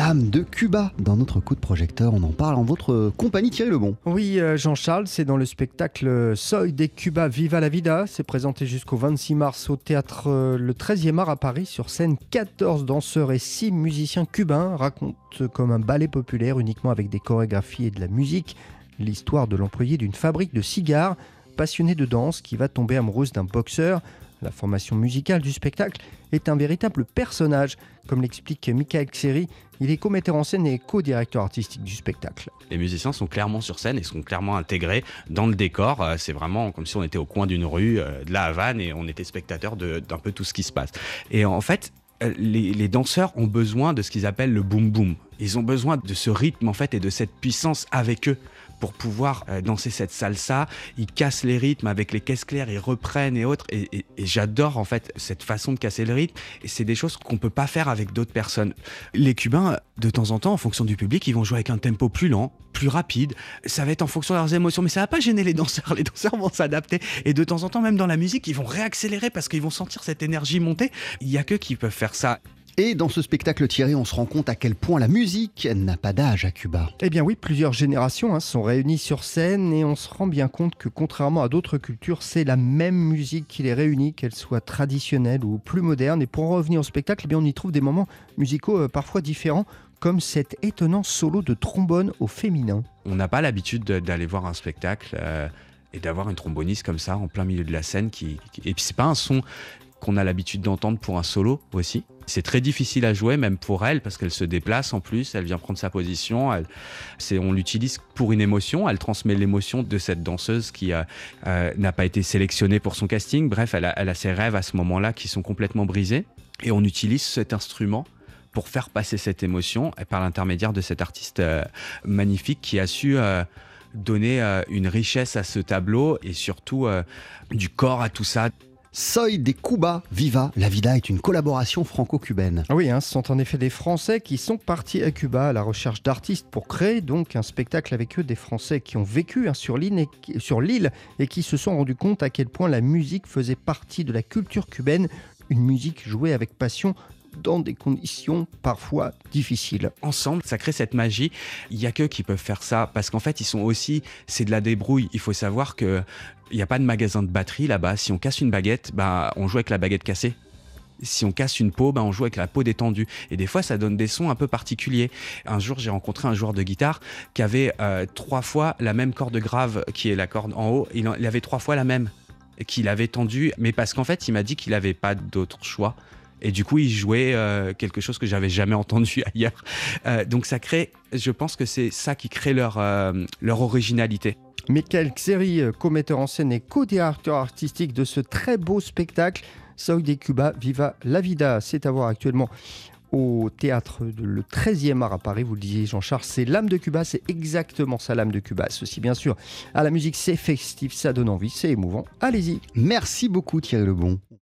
L'âme de Cuba dans notre coup de projecteur. On en parle en votre compagnie Thierry Lebon. Oui, euh, Jean-Charles, c'est dans le spectacle Soy de Cuba Viva la Vida. C'est présenté jusqu'au 26 mars au théâtre euh, Le 13e art à Paris. Sur scène, 14 danseurs et 6 musiciens cubains racontent comme un ballet populaire uniquement avec des chorégraphies et de la musique l'histoire de l'employé d'une fabrique de cigares passionnée de danse qui va tomber amoureuse d'un boxeur. La formation musicale du spectacle est un véritable personnage. Comme l'explique Michael Xeri, il est co-metteur en scène et co-directeur artistique du spectacle. Les musiciens sont clairement sur scène et sont clairement intégrés dans le décor. Euh, c'est vraiment comme si on était au coin d'une rue euh, de la Havane et on était spectateur d'un peu tout ce qui se passe. Et en fait, euh, les, les, danseurs ont besoin de ce qu'ils appellent le boom boom. Ils ont besoin de ce rythme en fait et de cette puissance avec eux pour pouvoir euh, danser cette salsa. Ils cassent les rythmes avec les caisses claires, ils reprennent et autres. Et, j'adore en fait cette façon de casser le rythme. Et c'est des choses qu'on peut pas faire avec d'autres personnes. Les Cubains, de temps en temps, en fonction du public, ils vont jouer avec un tempo plus lent, plus rapide. Ça va être en fonction de leurs émotions, mais ça va pas gêner les danseurs. Les danseurs vont s'adapter. Et de temps en temps, même dans la musique, ils vont réaccélérer parce qu'ils vont sentir cette énergie monter. Il y a que qui peuvent faire ça. Et dans ce spectacle Thierry, on se rend compte à quel point la musique n'a pas d'âge à Cuba. Eh bien oui, plusieurs générations hein, sont réunies sur scène et on se rend bien compte que contrairement à d'autres cultures, c'est la même musique qui les réunit, qu'elle soit traditionnelle ou plus moderne. Et pour en revenir au spectacle, eh bien, on y trouve des moments musicaux euh, parfois différents comme cet étonnant solo de trombone au féminin. On n'a pas l'habitude d'aller voir un spectacle euh, et d'avoir une tromboniste comme ça en plein milieu de la scène qui, qui... et puis c'est pas un son qu'on a l'habitude d'entendre pour un solo aussi. C'est très difficile à jouer, même pour elle, parce qu'elle se déplace en plus, elle vient prendre sa position. On l'utilise pour une émotion, elle transmet l'émotion de cette danseuse qui euh, n'a pas été sélectionnée pour son casting. Bref, elle a, ses rêves à ce moment-là qui sont complètement brisés. Et on utilise cet instrument pour faire passer cette émotion par l'intermédiaire de cet artiste euh, magnifique qui a su euh, donner une richesse à ce tableau et surtout du corps à tout ça. Soy des Cuba Viva la Vida est une collaboration franco-cubaine. Ah oui, hein, ce sont en effet des Français qui sont partis à Cuba à la recherche d'artistes pour créer donc un spectacle avec eux, des Français qui ont vécu hein, sur l'île et, et qui se sont rendus compte à quel point la musique faisait partie de la culture cubaine, une musique jouée avec passion dans des conditions parfois difficiles. Ensemble, ça crée cette magie. Il y a que qui peuvent faire ça parce qu'en fait, ils sont aussi, c'est de la débrouille. Il faut savoir que il n'y a pas de magasin de batterie là-bas. Si on casse une baguette, bah, on joue avec la baguette cassée si on casse une peau, bah, on joue avec la peau détendue. Et des fois, ça donne des sons un peu particuliers. Un jour, j'ai rencontré un joueur de guitare qui avait euh, trois fois la même corde grave, qui est la corde en haut. Il, il avait trois fois la même, qu'il avait tendue. Mais parce qu'en fait, il m'a dit qu'il n'avait pas d'autre choix. Et du coup, ils jouaient euh, quelque chose que j'avais jamais entendu ailleurs. Euh, donc ça crée, je pense que c'est ça qui crée leur, euh, leur originalité. Michael Xeri, co-metteur en scène et co-directeur artistique de ce très beau spectacle, Soy de Cuba, Viva la Vida. C'est à voir actuellement au théâtre le 13e art à Paris. Vous le disiez, Jean-Charles, c'est l'âme de Cuba, c'est exactement ça, l'âme de Cuba. Ceci, bien sûr, à la musique, c'est festif, ça donne envie, c'est émouvant. Allez-y. Merci beaucoup, Thierry Lebon.